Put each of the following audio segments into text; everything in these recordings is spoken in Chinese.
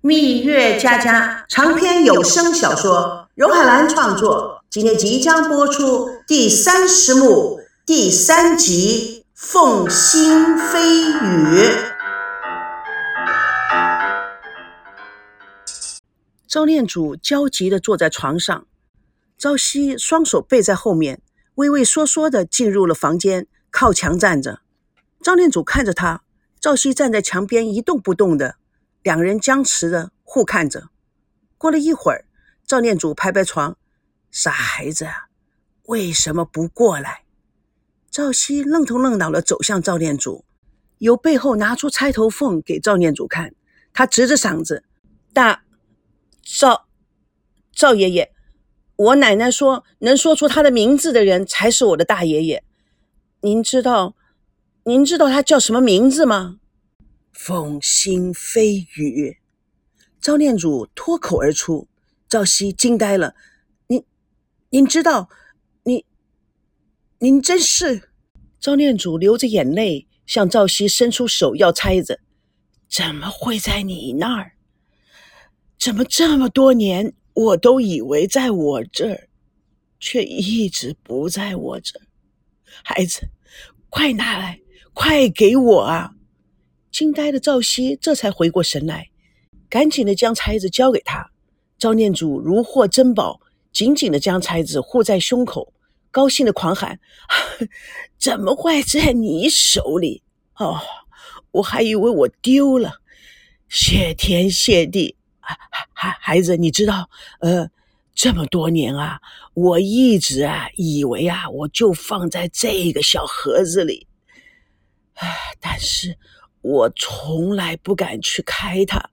蜜月佳佳长篇有声小说，荣海兰创作，今天即将播出第三十幕第三集《凤心飞雨》。赵念祖焦急地坐在床上，朝夕双手背在后面，畏畏缩缩地进入了房间，靠墙站着。赵念祖看着他，赵熙站在墙边一动不动的。两人僵持着互看着，过了一会儿，赵念祖拍拍床：“傻孩子，为什么不过来？”赵熙愣头愣脑的走向赵念祖，由背后拿出钗头凤给赵念祖看。他直着嗓子：“大赵赵爷爷，我奶奶说，能说出他的名字的人才是我的大爷爷。您知道，您知道他叫什么名字吗？”风心飞雨，赵念祖脱口而出。赵熙惊呆了：“您，您知道？您，您真是……”赵念祖流着眼泪向赵熙伸出手要钗子：“怎么会在你那儿？怎么这么多年我都以为在我这儿，却一直不在我这儿？孩子，快拿来，快给我啊！”惊呆的赵熙这才回过神来，赶紧的将钗子交给他。赵念祖如获珍宝，紧紧的将钗子护在胸口，高兴的狂喊：“ 怎么会在你手里？哦，我还以为我丢了！谢天谢地！孩孩孩子，你知道，呃，这么多年啊，我一直啊以为啊，我就放在这个小盒子里，啊，但是。”我从来不敢去开它，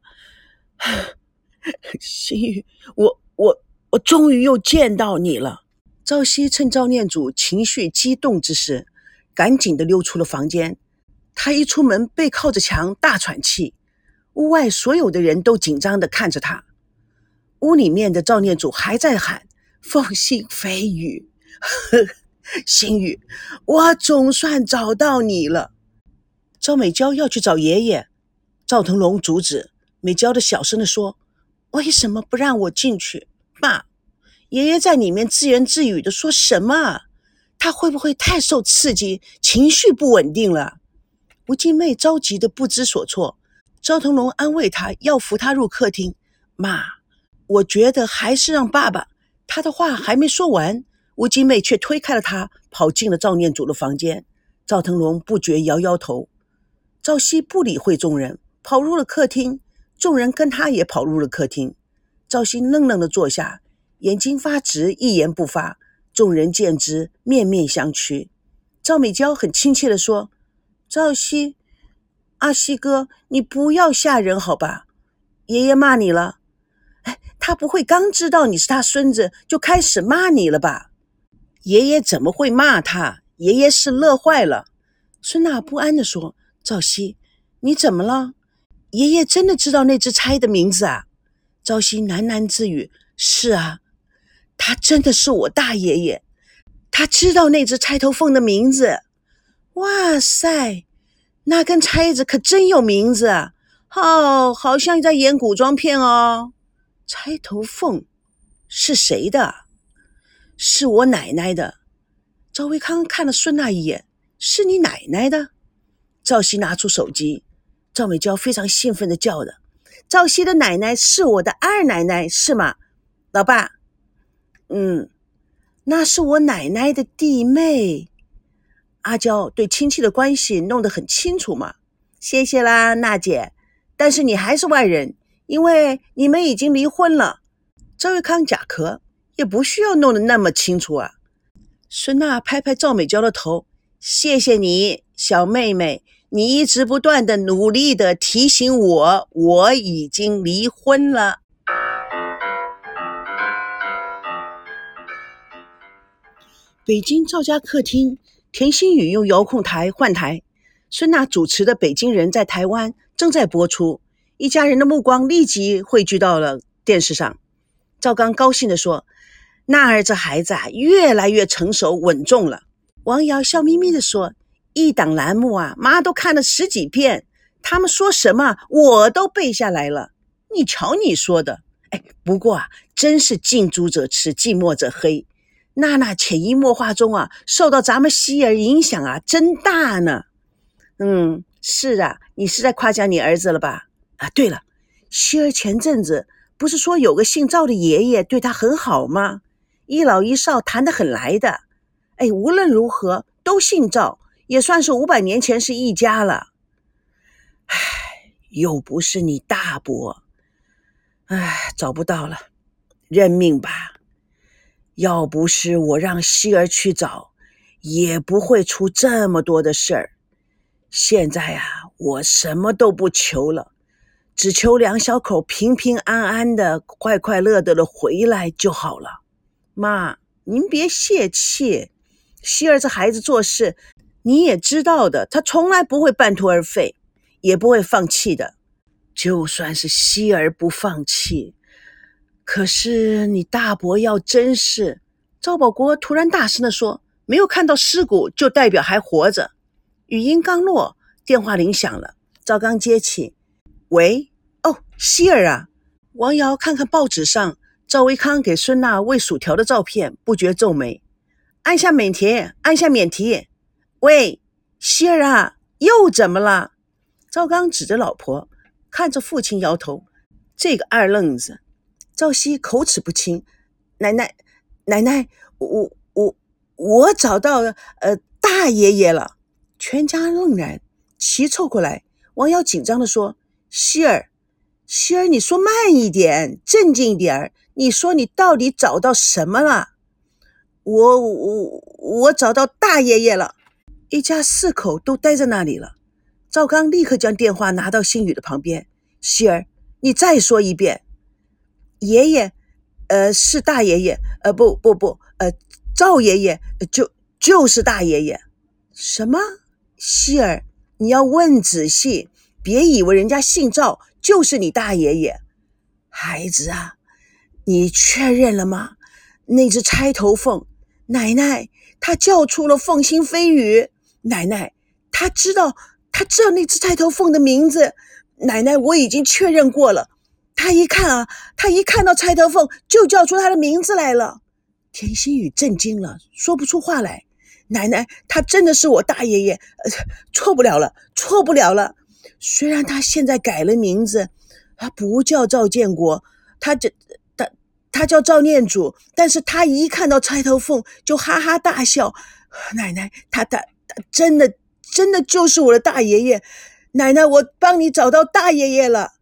心雨，我我我终于又见到你了。赵熙趁赵念祖情绪激动之时，赶紧的溜出了房间。他一出门，背靠着墙大喘气。屋外所有的人都紧张的看着他。屋里面的赵念祖还在喊“放心飞雨 ”，心雨，我总算找到你了。赵美娇要去找爷爷，赵腾龙阻止。美娇的小声的说：“为什么不让我进去？爸，爷爷在里面自言自语的说什么？他会不会太受刺激，情绪不稳定了？”吴静妹着急的不知所措。赵腾龙安慰她，要扶她入客厅。妈，我觉得还是让爸爸。他的话还没说完，吴静妹却推开了他，跑进了赵念祖的房间。赵腾龙不觉摇摇头。赵熙不理会众人，跑入了客厅。众人跟他也跑入了客厅。赵熙愣愣地坐下，眼睛发直，一言不发。众人见之，面面相觑。赵美娇很亲切地说：“赵熙，阿西哥，你不要吓人好吧？爷爷骂你了？哎，他不会刚知道你是他孙子就开始骂你了吧？爷爷怎么会骂他？爷爷是乐坏了。”孙娜不安地说。赵熙，你怎么了？爷爷真的知道那只钗的名字啊？赵熙喃喃自语：“是啊，他真的是我大爷爷，他知道那只钗头凤的名字。哇塞，那根钗子可真有名字啊！哦，好像在演古装片哦。钗头凤是谁的？是我奶奶的。赵维康看了孙娜一眼：“是你奶奶的？”赵熙拿出手机，赵美娇非常兴奋的叫着：“赵熙的奶奶是我的二奶奶，是吗？老爸，嗯，那是我奶奶的弟妹。阿娇对亲戚的关系弄得很清楚嘛。谢谢啦，娜姐。但是你还是外人，因为你们已经离婚了。赵玉康假壳也不需要弄得那么清楚啊。”孙娜拍拍赵美娇的头：“谢谢你，小妹妹。”你一直不断的努力的提醒我，我已经离婚了。北京赵家客厅，田心雨用遥控台换台，孙娜主持的《北京人在台湾》正在播出，一家人的目光立即汇聚到了电视上。赵刚高兴地说：“娜儿这孩子啊，越来越成熟稳重了。”王瑶笑眯眯地说。一档栏目啊，妈都看了十几遍，他们说什么我都背下来了。你瞧你说的，哎，不过啊，真是近朱者赤，近墨者黑。娜娜潜移默化中啊，受到咱们希儿影响啊，真大呢。嗯，是啊，你是在夸奖你儿子了吧？啊，对了，希儿前阵子不是说有个姓赵的爷爷对他很好吗？一老一少谈得很来的。哎，无论如何都姓赵，也算是五百年前是一家了。唉，又不是你大伯。唉，找不到了，认命吧。要不是我让希儿去找，也不会出这么多的事儿。现在啊，我什么都不求了，只求两小口平平安安的、快快乐乐的回来就好了。妈，您别泄气。希儿这孩子做事，你也知道的，他从来不会半途而废，也不会放弃的。就算是希儿不放弃，可是你大伯要真是……赵保国突然大声地说：“没有看到尸骨，就代表还活着。”语音刚落，电话铃响了。赵刚接起：“喂，哦，希儿啊。”王瑶看看报纸上赵维康给孙娜喂薯条的照片，不觉皱眉，按下免提，按下免提。喂，希儿啊，又怎么了？赵刚指着老婆。看着父亲摇头，这个二愣子。赵熙口齿不清：“奶奶，奶奶，我我我找到呃大爷爷了。”全家愣然，齐凑过来。王瑶紧张地说：“希儿，希儿，你说慢一点，镇静一点儿。你说你到底找到什么了？”“我我我找到大爷爷了。”一家四口都待在那里了。赵刚立刻将电话拿到新宇的旁边。希儿，你再说一遍。爷爷，呃，是大爷爷，呃，不不不，呃，赵爷爷就就是大爷爷。什么？希儿，你要问仔细，别以为人家姓赵就是你大爷爷。孩子啊，你确认了吗？那只钗头凤，奶奶他叫出了凤心飞羽。奶奶，他知道。他知道那只菜头凤的名字，奶奶我已经确认过了。他一看啊，他一看到菜头凤就叫出他的名字来了。田心雨震惊了，说不出话来。奶奶，他真的是我大爷爷，呃，错不了了，错不了了。虽然他现在改了名字，他不叫赵建国，他这他叫赵念祖，但是他一看到钗头凤就哈哈大笑。奶奶，他他他真的。真的就是我的大爷爷，奶奶，我帮你找到大爷爷了。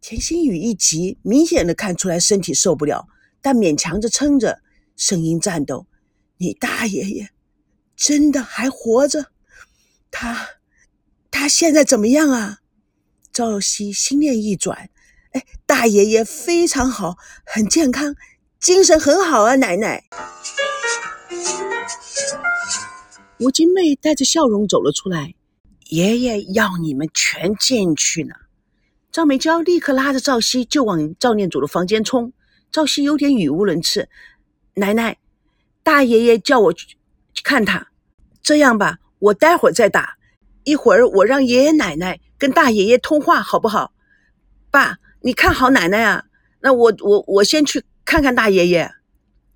田心雨一急，明显的看出来身体受不了，但勉强着撑着，声音颤抖：“你大爷爷真的还活着？他他现在怎么样啊？”赵熙心念一转：“哎，大爷爷非常好，很健康，精神很好啊，奶奶。”吴金妹带着笑容走了出来，爷爷要你们全进去呢。赵美娇立刻拉着赵熙就往赵念祖的房间冲。赵熙有点语无伦次：“奶奶，大爷爷叫我去看他。这样吧，我待会儿再打，一会儿我让爷爷奶奶跟大爷爷通话，好不好？爸，你看好奶奶啊。那我我我先去看看大爷爷。”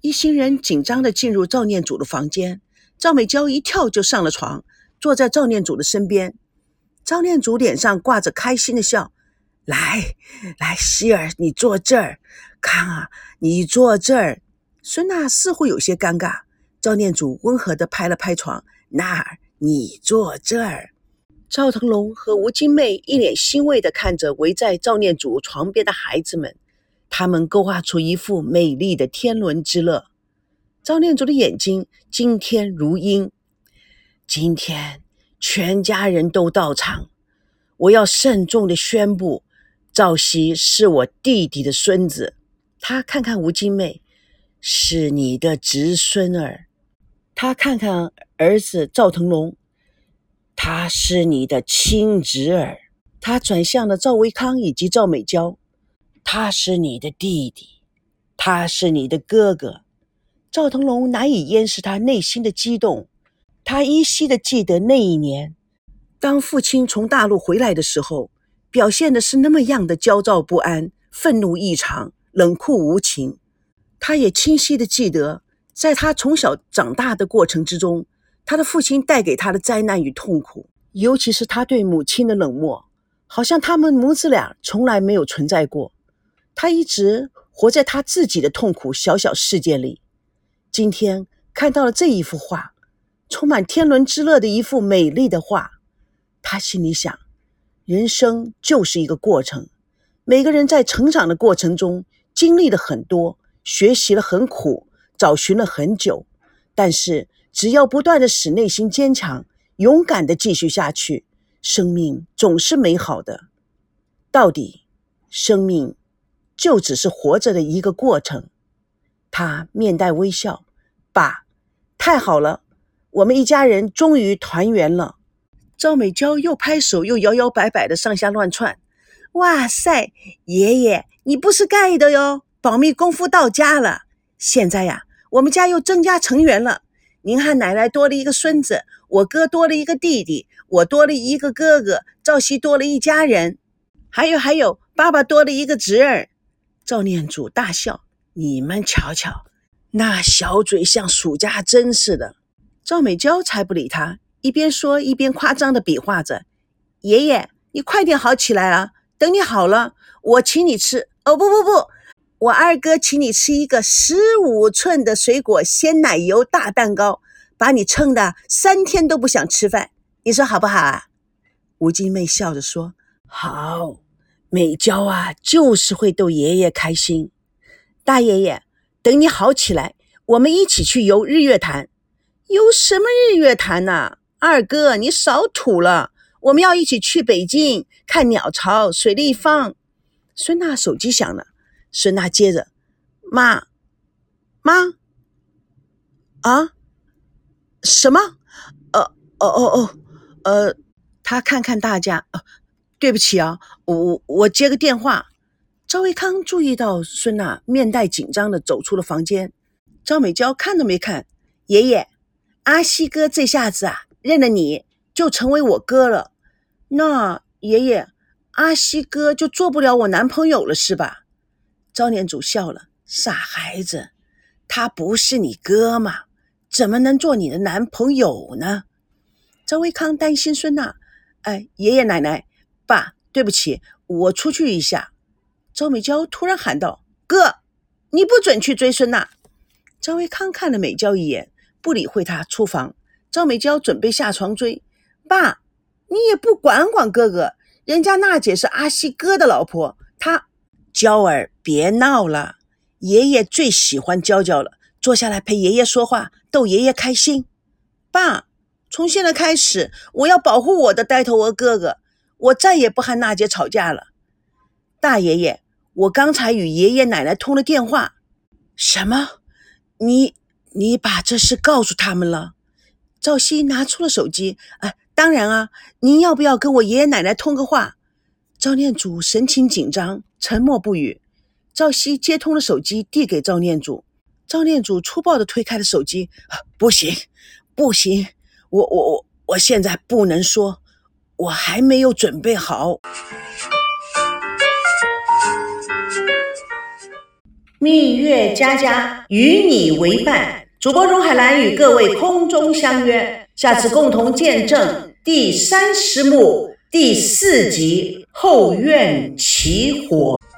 一行人紧张的进入赵念祖的房间。赵美娇一跳就上了床，坐在赵念祖的身边。赵念祖脸上挂着开心的笑：“来，来，希儿，你坐这儿。看啊，你坐这儿。”孙娜似乎有些尴尬。赵念祖温和地拍了拍床：“那儿，你坐这儿。”赵腾龙和吴金妹一脸欣慰地看着围在赵念祖床边的孩子们，他们勾画出一幅美丽的天伦之乐。赵念祖的眼睛今天如鹰。今天全家人都到场，我要慎重的宣布，赵熙是我弟弟的孙子。他看看吴金妹，是你的侄孙儿。他看看儿子赵腾龙，他是你的亲侄儿。他转向了赵维康以及赵美娇，他是你的弟弟，他是你的哥哥。赵腾龙难以掩饰他内心的激动，他依稀的记得那一年，当父亲从大陆回来的时候，表现的是那么样的焦躁不安、愤怒异常，冷酷无情。他也清晰的记得，在他从小长大的过程之中，他的父亲带给他的灾难与痛苦，尤其是他对母亲的冷漠，好像他们母子俩从来没有存在过。他一直活在他自己的痛苦小小世界里。今天看到了这一幅画，充满天伦之乐的一幅美丽的画，他心里想：人生就是一个过程，每个人在成长的过程中经历了很多，学习了很苦，找寻了很久，但是只要不断的使内心坚强，勇敢的继续下去，生命总是美好的。到底，生命。就只是活着的一个过程。他面带微笑，爸，太好了，我们一家人终于团圆了。赵美娇又拍手又摇摇摆摆的上下乱窜。哇塞，爷爷，你不是盖的哟，保密功夫到家了。现在呀，我们家又增加成员了。您和奶奶多了一个孙子，我哥多了一个弟弟，我多了一个哥哥，赵熙多了一家人。还有还有，爸爸多了一个侄儿。赵念祖大笑：“你们瞧瞧，那小嘴像暑假针似的。”赵美娇才不理他，一边说一边夸张的比划着：“爷爷，你快点好起来啊！等你好了，我请你吃……哦不不不，我二哥请你吃一个十五寸的水果鲜奶油大蛋糕，把你撑的三天都不想吃饭，你说好不好啊？”吴金妹笑着说：“好。”美娇啊，就是会逗爷爷开心。大爷爷，等你好起来，我们一起去游日月潭。游什么日月潭呢？二哥，你少土了。我们要一起去北京看鸟巢、水立方。孙娜手机响了，孙娜接着：“妈，妈，啊，什么？呃，哦哦哦，呃，他看看大家。”对不起啊，我我我接个电话。赵维康注意到孙娜面带紧张的走出了房间。赵美娇看都没看，爷爷，阿西哥这下子啊认了你，就成为我哥了。那爷爷，阿西哥就做不了我男朋友了是吧？赵念祖笑了，傻孩子，他不是你哥吗？怎么能做你的男朋友呢？赵维康担心孙娜，哎，爷爷奶奶。爸，对不起，我出去一下。赵美娇突然喊道：“哥，你不准去追孙娜。”赵维康看了美娇一眼，不理会她，出房。赵美娇准备下床追。爸，你也不管管哥哥，人家娜姐是阿西哥的老婆，她……娇儿，别闹了，爷爷最喜欢娇娇了。坐下来陪爷爷说话，逗爷爷开心。爸，从现在开始，我要保护我的呆头鹅哥哥。我再也不和娜姐吵架了，大爷爷，我刚才与爷爷奶奶通了电话。什么？你你把这事告诉他们了？赵熙拿出了手机。啊，当然啊，您要不要跟我爷爷奶奶通个话？赵念祖神情紧张，沉默不语。赵熙接通了手机，递给赵念祖。赵念祖粗暴地推开了手机。不行，不行，我我我我现在不能说。我还没有准备好。蜜月佳佳与你为伴，主播荣海兰与各位空中相约，下次共同见证第三十幕第四集后院起火。